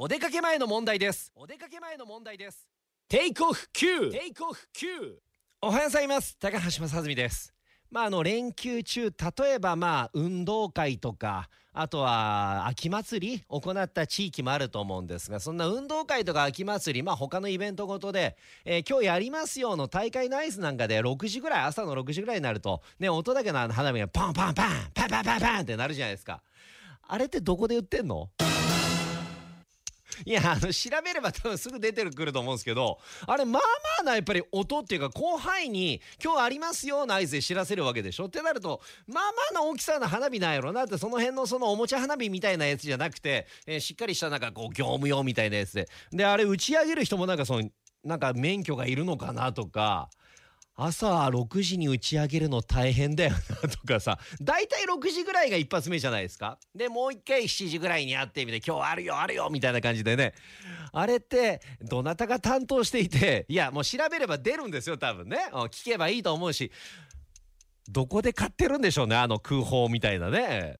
お出かけ前の問題です。お出かけ前の問題です。テイクオフ9テイクオフ9おはようございます。高橋正澄ですまああの連休中例えばまあ運動会とかあとは秋祭り行った地域もあると思うんですがそんな運動会とか秋祭りまあ他のイベントごとで、えー、今日やりますよの大会のアイスなんかで6時ぐらい朝の6時ぐらいになるとね音だけの花火がパンパンパンパンパンパンパンってなるじゃないですか。あれってどこで売ってんの？いや、あの、調べれば多分すぐ出てくると思うんですけど、あれ、まあまあな、やっぱり音っていうか、広範囲に、今日ありますよ、ナイスで知らせるわけでしょ？ってなると、まあまあな大きさの花火なんやろなって、その辺のそのおもちゃ花火みたいなやつじゃなくて、えー、しっかりしたなんかこう、業務用みたいなやつで。で、あれ打ち上げる人もなんかその、なんか免許がいるのかなとか、朝6時に打ち上げるの大変だよなとかさ。大体6時ぐらいが一発目じゃないですか。でもう一回7時ぐらいに会ってみて今日あるよあるよみたいな感じでね。あれってどなたが担当していていやもう調べれば出るんですよ多分ね。聞けばいいと思うし。どこで買ってるんでしょうねあの空砲みたいなね。